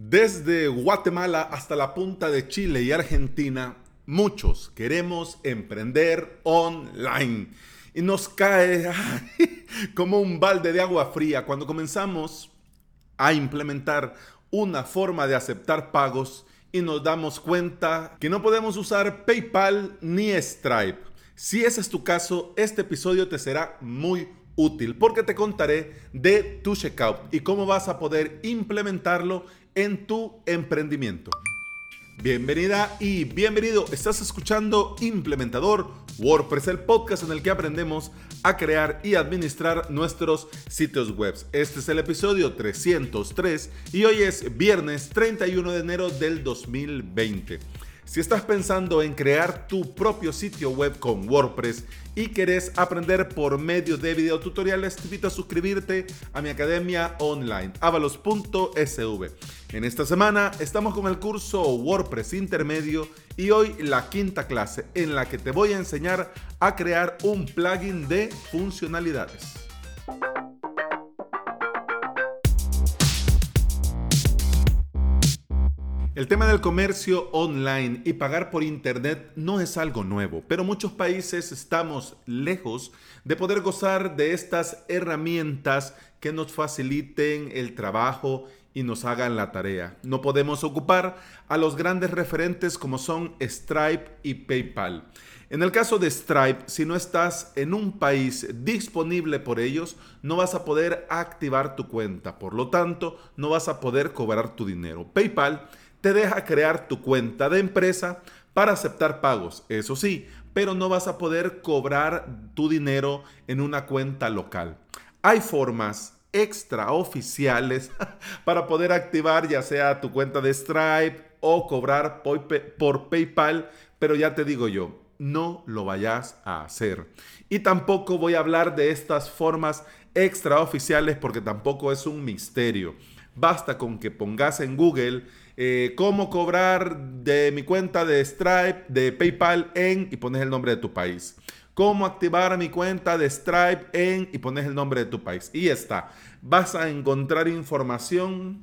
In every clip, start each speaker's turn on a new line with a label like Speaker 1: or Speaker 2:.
Speaker 1: Desde Guatemala hasta la punta de Chile y Argentina, muchos queremos emprender online. Y nos cae como un balde de agua fría cuando comenzamos a implementar una forma de aceptar pagos y nos damos cuenta que no podemos usar PayPal ni Stripe. Si ese es tu caso, este episodio te será muy útil porque te contaré de tu checkout y cómo vas a poder implementarlo en tu emprendimiento. Bienvenida y bienvenido. Estás escuchando Implementador WordPress, el podcast en el que aprendemos a crear y administrar nuestros sitios web. Este es el episodio 303 y hoy es viernes 31 de enero del 2020. Si estás pensando en crear tu propio sitio web con WordPress y querés aprender por medio de videotutoriales, te invito a suscribirte a mi academia online, avalos.sv. En esta semana estamos con el curso WordPress intermedio y hoy la quinta clase en la que te voy a enseñar a crear un plugin de funcionalidades. El tema del comercio online y pagar por Internet no es algo nuevo, pero muchos países estamos lejos de poder gozar de estas herramientas que nos faciliten el trabajo y nos hagan la tarea. No podemos ocupar a los grandes referentes como son Stripe y PayPal. En el caso de Stripe, si no estás en un país disponible por ellos, no vas a poder activar tu cuenta. Por lo tanto, no vas a poder cobrar tu dinero. PayPal te deja crear tu cuenta de empresa para aceptar pagos, eso sí, pero no vas a poder cobrar tu dinero en una cuenta local. Hay formas extraoficiales para poder activar ya sea tu cuenta de Stripe o cobrar por PayPal, pero ya te digo yo, no lo vayas a hacer. Y tampoco voy a hablar de estas formas extraoficiales porque tampoco es un misterio. Basta con que pongas en Google eh, cómo cobrar de mi cuenta de Stripe, de PayPal en y pones el nombre de tu país. Cómo activar mi cuenta de Stripe en y pones el nombre de tu país. Y está. Vas a encontrar información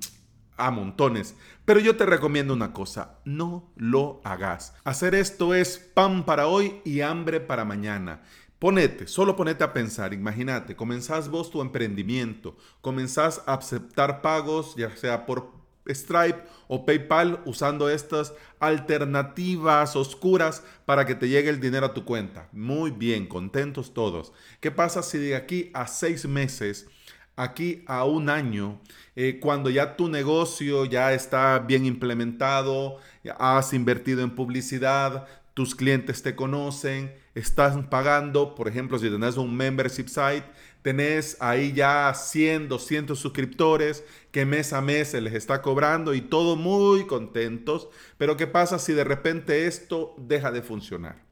Speaker 1: a montones. Pero yo te recomiendo una cosa, no lo hagas. Hacer esto es pan para hoy y hambre para mañana. Ponete, solo ponete a pensar, imagínate, comenzás vos tu emprendimiento, comenzás a aceptar pagos, ya sea por Stripe o PayPal, usando estas alternativas oscuras para que te llegue el dinero a tu cuenta. Muy bien, contentos todos. ¿Qué pasa si de aquí a seis meses, aquí a un año, eh, cuando ya tu negocio ya está bien implementado, has invertido en publicidad, tus clientes te conocen, estás pagando, por ejemplo, si tenés un membership site, tenés ahí ya 100, 200 suscriptores que mes a mes se les está cobrando y todo muy contentos, pero ¿qué pasa si de repente esto deja de funcionar?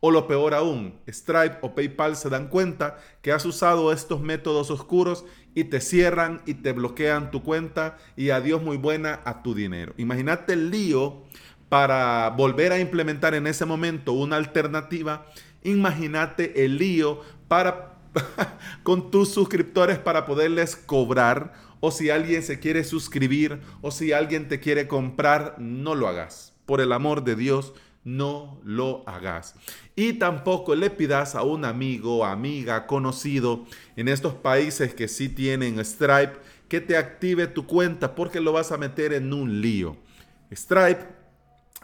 Speaker 1: O lo peor aún, Stripe o PayPal se dan cuenta que has usado estos métodos oscuros y te cierran y te bloquean tu cuenta y adiós muy buena a tu dinero. Imagínate el lío para volver a implementar en ese momento una alternativa, imagínate el lío para con tus suscriptores para poderles cobrar o si alguien se quiere suscribir o si alguien te quiere comprar, no lo hagas. Por el amor de Dios, no lo hagas. Y tampoco le pidas a un amigo, amiga, conocido en estos países que sí tienen Stripe que te active tu cuenta porque lo vas a meter en un lío. Stripe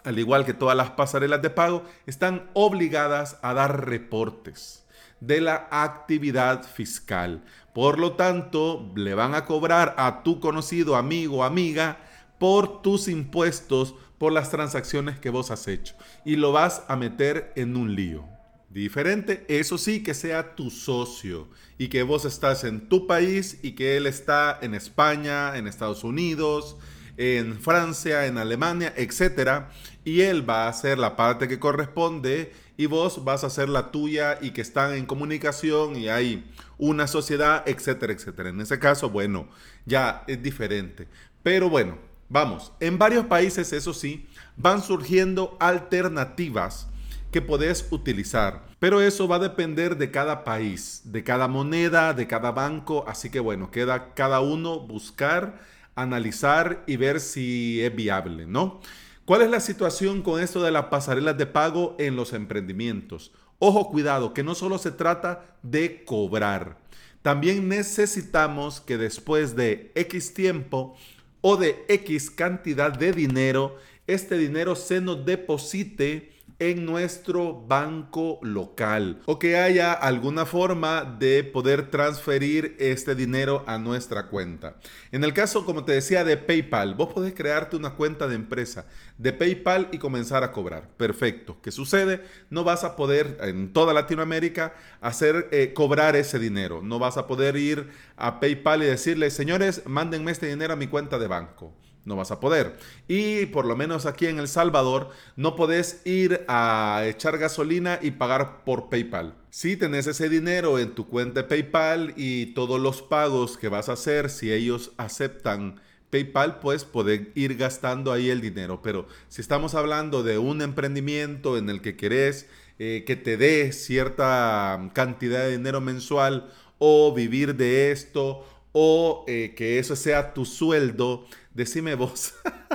Speaker 1: al igual que todas las pasarelas de pago, están obligadas a dar reportes de la actividad fiscal. Por lo tanto, le van a cobrar a tu conocido amigo o amiga por tus impuestos, por las transacciones que vos has hecho. Y lo vas a meter en un lío. Diferente, eso sí, que sea tu socio y que vos estás en tu país y que él está en España, en Estados Unidos, en Francia, en Alemania, etcétera, y él va a hacer la parte que corresponde y vos vas a hacer la tuya y que están en comunicación y hay una sociedad, etcétera, etcétera. En ese caso, bueno, ya es diferente. Pero bueno, vamos, en varios países, eso sí, van surgiendo alternativas que podés utilizar. Pero eso va a depender de cada país, de cada moneda, de cada banco. Así que bueno, queda cada uno buscar analizar y ver si es viable, ¿no? ¿Cuál es la situación con esto de las pasarelas de pago en los emprendimientos? Ojo, cuidado, que no solo se trata de cobrar. También necesitamos que después de X tiempo o de X cantidad de dinero, este dinero se nos deposite en nuestro banco local o que haya alguna forma de poder transferir este dinero a nuestra cuenta. En el caso, como te decía, de PayPal, vos podés crearte una cuenta de empresa de PayPal y comenzar a cobrar. Perfecto. ¿Qué sucede? No vas a poder en toda Latinoamérica hacer eh, cobrar ese dinero. No vas a poder ir a PayPal y decirle, señores, mándenme este dinero a mi cuenta de banco no vas a poder. Y por lo menos aquí en El Salvador no podés ir a echar gasolina y pagar por PayPal. Si tenés ese dinero en tu cuenta de PayPal y todos los pagos que vas a hacer, si ellos aceptan PayPal, pues poder ir gastando ahí el dinero. Pero si estamos hablando de un emprendimiento en el que querés eh, que te dé cierta cantidad de dinero mensual o vivir de esto o eh, que eso sea tu sueldo, decime vos,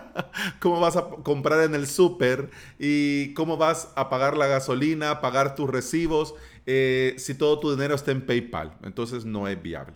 Speaker 1: ¿cómo vas a comprar en el súper y cómo vas a pagar la gasolina, pagar tus recibos eh, si todo tu dinero está en PayPal? Entonces no es viable.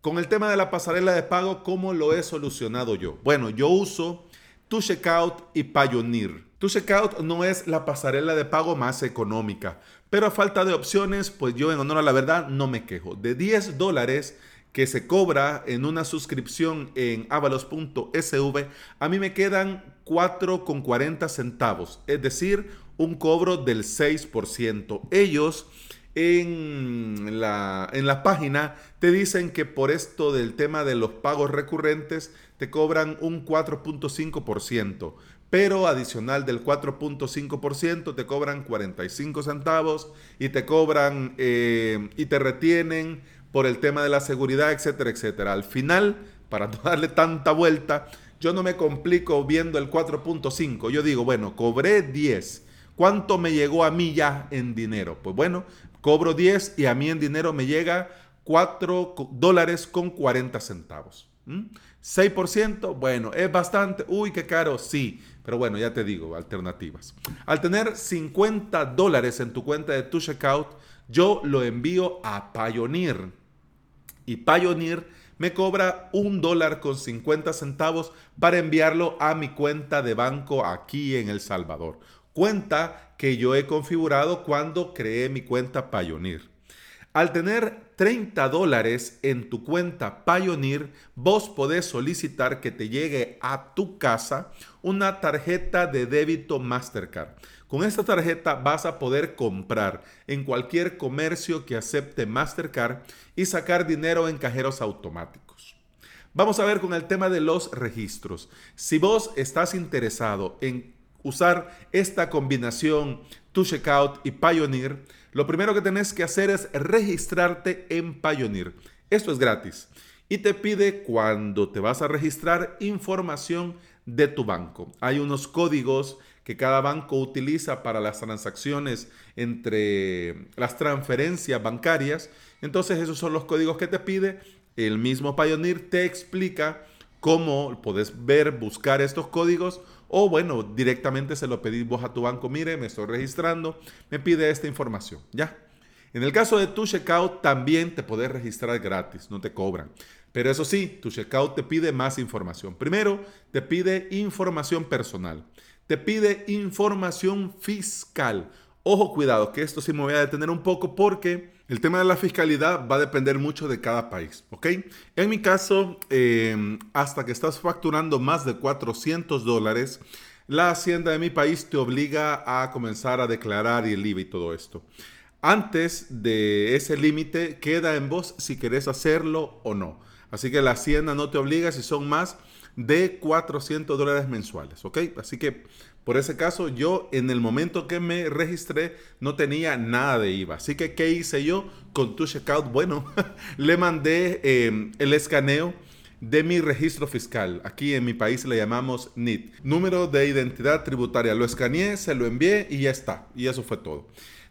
Speaker 1: Con el tema de la pasarela de pago, ¿cómo lo he solucionado yo? Bueno, yo uso Tu Checkout y Payoneer. Tu Checkout no es la pasarela de pago más económica, pero a falta de opciones, pues yo en honor a la verdad no me quejo. De 10 dólares que se cobra en una suscripción en avalos.sv, a mí me quedan 4,40 centavos, es decir, un cobro del 6%. Ellos en la, en la página te dicen que por esto del tema de los pagos recurrentes te cobran un 4.5%, pero adicional del 4.5% te cobran 45 centavos y te cobran eh, y te retienen por el tema de la seguridad, etcétera, etcétera. Al final, para no darle tanta vuelta, yo no me complico viendo el 4.5. Yo digo, bueno, cobré 10. ¿Cuánto me llegó a mí ya en dinero? Pues bueno, cobro 10 y a mí en dinero me llega 4 dólares con 40 centavos. 6%, bueno, es bastante. Uy, qué caro, sí. Pero bueno, ya te digo, alternativas. Al tener 50 dólares en tu cuenta de tu checkout, yo lo envío a Payoneer y Pioneer me cobra un dólar con 50 centavos para enviarlo a mi cuenta de banco aquí en El Salvador. Cuenta que yo he configurado cuando creé mi cuenta Pioneer. Al tener 30 dólares en tu cuenta Pioneer, vos podés solicitar que te llegue a tu casa una tarjeta de débito Mastercard. Con esta tarjeta vas a poder comprar en cualquier comercio que acepte Mastercard y sacar dinero en cajeros automáticos. Vamos a ver con el tema de los registros. Si vos estás interesado en usar esta combinación Tu Checkout y Pioneer, lo primero que tenés que hacer es registrarte en Pioneer. Esto es gratis y te pide cuando te vas a registrar información de tu banco. Hay unos códigos que cada banco utiliza para las transacciones entre las transferencias bancarias. Entonces esos son los códigos que te pide. El mismo Pioneer te explica cómo puedes ver, buscar estos códigos o bueno, directamente se lo pedís vos a tu banco. Mire, me estoy registrando, me pide esta información. Ya. En el caso de tu checkout también te puedes registrar gratis, no te cobran. Pero eso sí, tu checkout te pide más información. Primero, te pide información personal te pide información fiscal. Ojo, cuidado, que esto sí me voy a detener un poco porque el tema de la fiscalidad va a depender mucho de cada país, ¿ok? En mi caso, em, hasta que estás facturando más de 400 dólares, la hacienda de mi país te obliga a comenzar a declarar el IVA y todo esto. Antes de ese límite, queda en vos si querés hacerlo o no. Así que la hacienda no te obliga si son más de 400 dólares mensuales, ¿ok? Así que por ese caso yo en el momento que me registré no tenía nada de IVA. Así que ¿qué hice yo con tu checkout? Bueno, le mandé eh, el escaneo de mi registro fiscal. Aquí en mi país le llamamos NIT. Número de identidad tributaria. Lo escaneé, se lo envié y ya está. Y eso fue todo.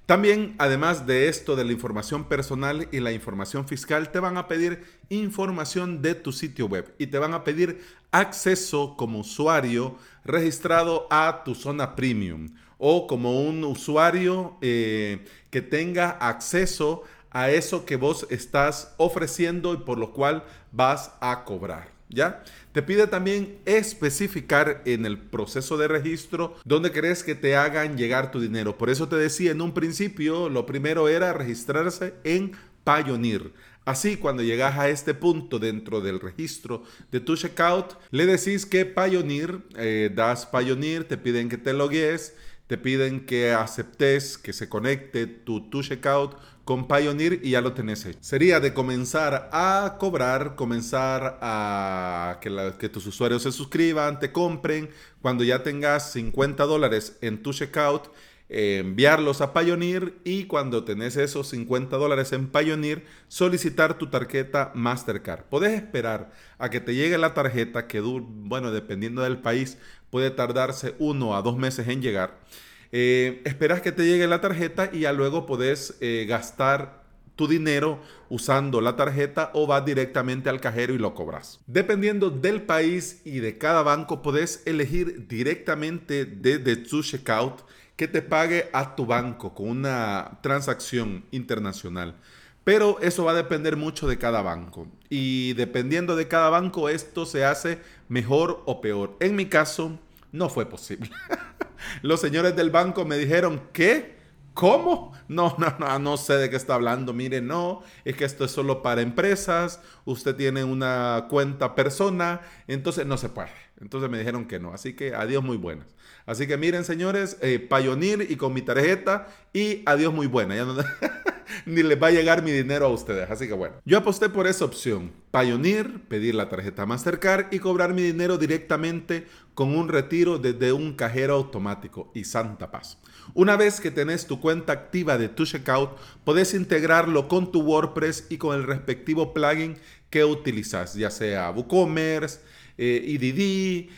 Speaker 1: También, además de esto de la información personal y la información fiscal, te van a pedir información de tu sitio web y te van a pedir acceso como usuario registrado a tu zona premium o como un usuario eh, que tenga acceso a eso que vos estás ofreciendo y por lo cual vas a cobrar. ¿Ya? Te pide también especificar en el proceso de registro dónde crees que te hagan llegar tu dinero. Por eso te decía en un principio, lo primero era registrarse en Pioneer. Así, cuando llegas a este punto dentro del registro de tu checkout, le decís que Pioneer, eh, das Pioneer, te piden que te logues te piden que aceptes que se conecte tu, tu checkout con Pioneer y ya lo tenés hecho. Sería de comenzar a cobrar, comenzar a que, tus usuarios se suscriban, te compren. Cuando ya tengas 50 dólares en tu checkout, eh, enviarlos a Pioneer y cuando tenés esos 50 dólares en Pioneer, solicitar tu tarjeta Mastercard. Podés esperar a que te llegue la tarjeta que, bueno, dependiendo del país, puede tardarse uno a dos meses en llegar. Eh, esperas que te llegue la tarjeta y ya luego podés eh, gastar tu dinero usando la tarjeta o vas directamente al cajero y lo cobras. Dependiendo del país y de cada banco, podés elegir directamente desde tu checkout que te pague a tu banco con una transacción internacional. Pero eso va a depender mucho de cada banco. Y dependiendo de cada banco, esto se hace mejor o peor. En mi caso, no fue posible. Los señores del banco me dijeron, ¿qué? ¿Cómo? No, no, no, no sé de qué está hablando. Mire, no, es que esto es solo para empresas. Usted tiene una cuenta persona, entonces no se puede. Entonces me dijeron que no. Así que adiós, muy buenas. Así que miren, señores, eh, Pioneer y con mi tarjeta y adiós, muy buena. Ya no, ni les va a llegar mi dinero a ustedes. Así que bueno, yo aposté por esa opción. Pioneer, pedir la tarjeta Mastercard y cobrar mi dinero directamente con un retiro desde un cajero automático y santa paz. Una vez que tenés tu cuenta activa de tu checkout, podés integrarlo con tu WordPress y con el respectivo plugin que utilizas, ya sea WooCommerce, eh, EDD,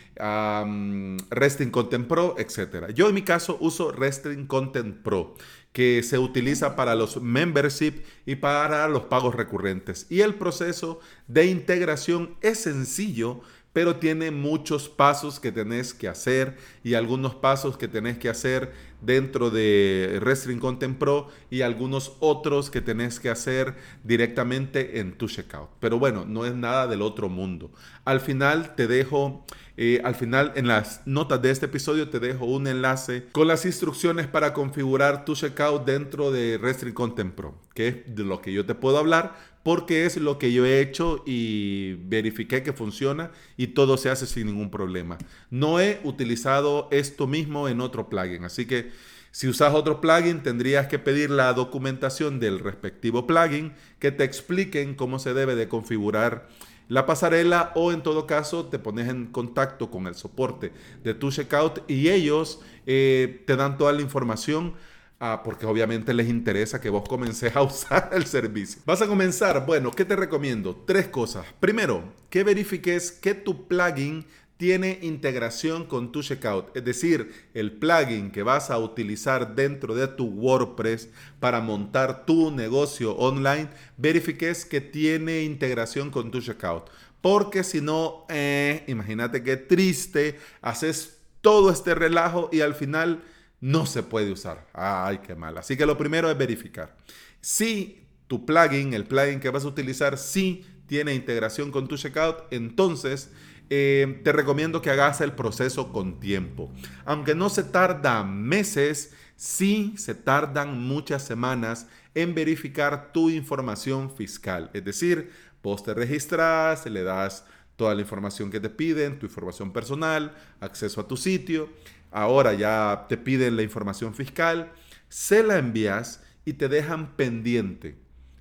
Speaker 1: Resting Content Pro, etc. Yo en mi caso uso Resting Content Pro que se utiliza para los membership y para los pagos recurrentes. Y el proceso de integración es sencillo, pero tiene muchos pasos que tenés que hacer y algunos pasos que tenés que hacer dentro de Restring Content Pro y algunos otros que tenés que hacer directamente en tu checkout. Pero bueno, no es nada del otro mundo. Al final te dejo eh, al final, en las notas de este episodio te dejo un enlace con las instrucciones para configurar tu checkout dentro de Restring Content Pro, que es de lo que yo te puedo hablar, porque es lo que yo he hecho y verifiqué que funciona y todo se hace sin ningún problema. No he utilizado esto mismo en otro plugin, así que si usas otro plugin tendrías que pedir la documentación del respectivo plugin que te expliquen cómo se debe de configurar la pasarela o en todo caso te pones en contacto con el soporte de tu checkout y ellos eh, te dan toda la información ah, porque obviamente les interesa que vos comences a usar el servicio. Vas a comenzar, bueno, ¿qué te recomiendo? Tres cosas. Primero, que verifiques que tu plugin tiene integración con tu checkout, es decir, el plugin que vas a utilizar dentro de tu WordPress para montar tu negocio online, verifiques que tiene integración con tu checkout. Porque si no, eh, imagínate qué triste, haces todo este relajo y al final no se puede usar. Ay, qué mal. Así que lo primero es verificar. Si tu plugin, el plugin que vas a utilizar, sí tiene integración con tu checkout, entonces eh, te recomiendo que hagas el proceso con tiempo. Aunque no se tarda meses, sí se tardan muchas semanas en verificar tu información fiscal. Es decir, vos te registras, le das toda la información que te piden, tu información personal, acceso a tu sitio. Ahora ya te piden la información fiscal, se la envías y te dejan pendiente.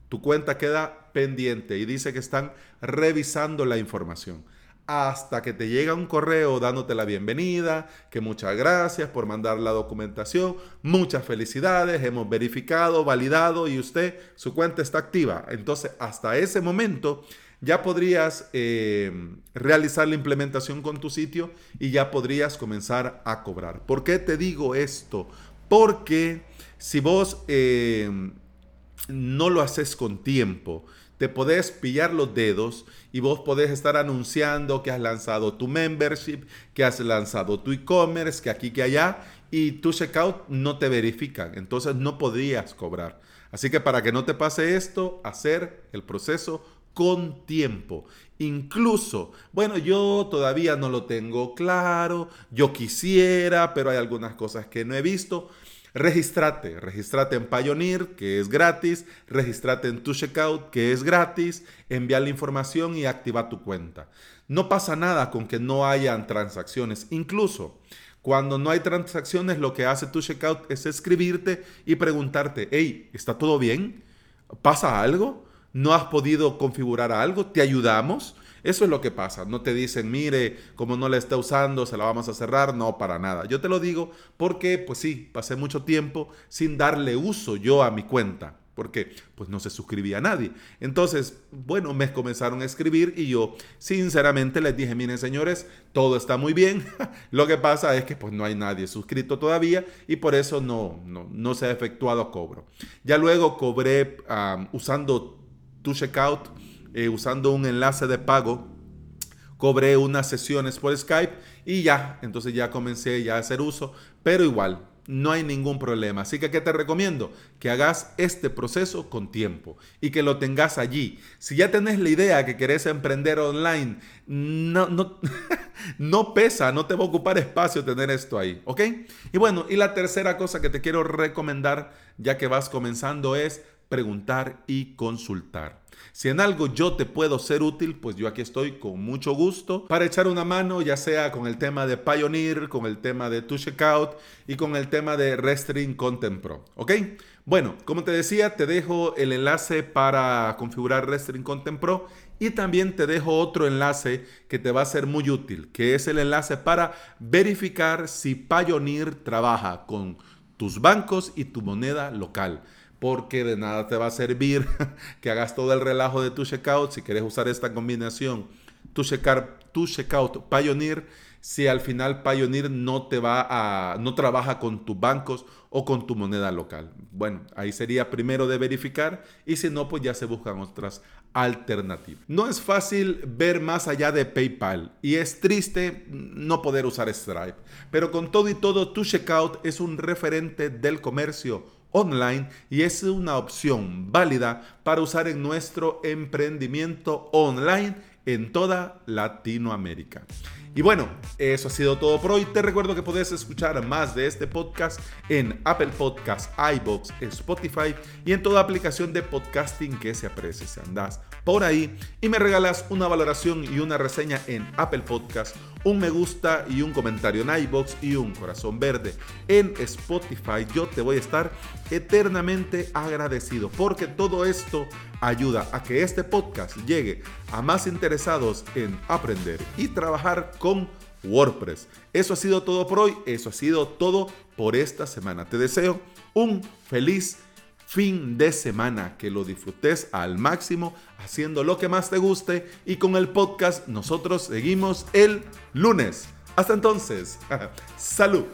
Speaker 1: Tu cuenta queda pendiente y dice que están revisando la información hasta que te llega un correo dándote la bienvenida, que muchas gracias por mandar la documentación, muchas felicidades, hemos verificado, validado y usted, su cuenta está activa. Entonces, hasta ese momento ya podrías eh, realizar la implementación con tu sitio y ya podrías comenzar a cobrar. ¿Por qué te digo esto? Porque si vos eh, no lo haces con tiempo, te podés pillar los dedos y vos podés estar anunciando que has lanzado tu membership, que has lanzado tu e-commerce, que aquí, que allá, y tu checkout no te verifican. Entonces no podrías cobrar. Así que para que no te pase esto, hacer el proceso con tiempo. Incluso, bueno, yo todavía no lo tengo claro, yo quisiera, pero hay algunas cosas que no he visto. Registrate, registrate en Pioneer, que es gratis, registrate en tu checkout, que es gratis, envía la información y activa tu cuenta. No pasa nada con que no hayan transacciones. Incluso cuando no hay transacciones, lo que hace tu checkout es escribirte y preguntarte, hey, ¿está todo bien? ¿Pasa algo? ¿No has podido configurar algo? ¿Te ayudamos? Eso es lo que pasa. No te dicen, mire, como no la está usando, se la vamos a cerrar. No, para nada. Yo te lo digo porque, pues sí, pasé mucho tiempo sin darle uso yo a mi cuenta porque pues no se suscribía a nadie. Entonces, bueno, me comenzaron a escribir y yo sinceramente les dije, miren señores, todo está muy bien, lo que pasa es que pues no hay nadie suscrito todavía y por eso no, no, se ha efectuado cobro. Ya luego cobré usando tu checkout, eh, usando un enlace de pago, cobré unas sesiones por Skype y ya, entonces ya comencé ya a hacer uso, pero igual, no hay ningún problema. Así que, ¿qué te recomiendo? Que hagas este proceso con tiempo y que lo tengas allí. Si ya tenés la idea que querés emprender online, no, no, no pesa, no te va a ocupar espacio tener esto ahí, ¿ok? Y bueno, y la tercera cosa que te quiero recomendar, ya que vas comenzando, es preguntar y consultar. Si en algo yo te puedo ser útil, pues yo aquí estoy con mucho gusto para echar una mano, ya sea con el tema de Pioneer, con el tema de Tu Checkout y con el tema de Restring Content Pro. ¿Ok? Bueno, como te decía, te dejo el enlace para configurar Restring Content Pro y también te dejo otro enlace que te va a ser muy útil, que es el enlace para verificar si Pioneer trabaja con tus bancos y tu moneda local porque de nada te va a servir que hagas todo el relajo de tu checkout si quieres usar esta combinación, tu, tu checkout Pioneer, si al final Pioneer no te va a, no trabaja con tus bancos o con tu moneda local. Bueno, ahí sería primero de verificar y si no, pues ya se buscan otras alternativas. No es fácil ver más allá de PayPal y es triste no poder usar Stripe, pero con todo y todo, tu checkout es un referente del comercio online y es una opción válida para usar en nuestro emprendimiento online en toda Latinoamérica. Y bueno, eso ha sido todo por hoy. Te recuerdo que puedes escuchar más de este podcast en Apple Podcasts, iBox, Spotify y en toda aplicación de podcasting que se aprecie. Si andas por ahí y me regalas una valoración y una reseña en Apple Podcasts, un me gusta y un comentario en iBox y un corazón verde en Spotify, yo te voy a estar eternamente agradecido porque todo esto ayuda a que este podcast llegue a más interesados en aprender y trabajar con WordPress. Eso ha sido todo por hoy, eso ha sido todo por esta semana. Te deseo un feliz fin de semana, que lo disfrutes al máximo haciendo lo que más te guste y con el podcast nosotros seguimos el lunes. Hasta entonces, salud.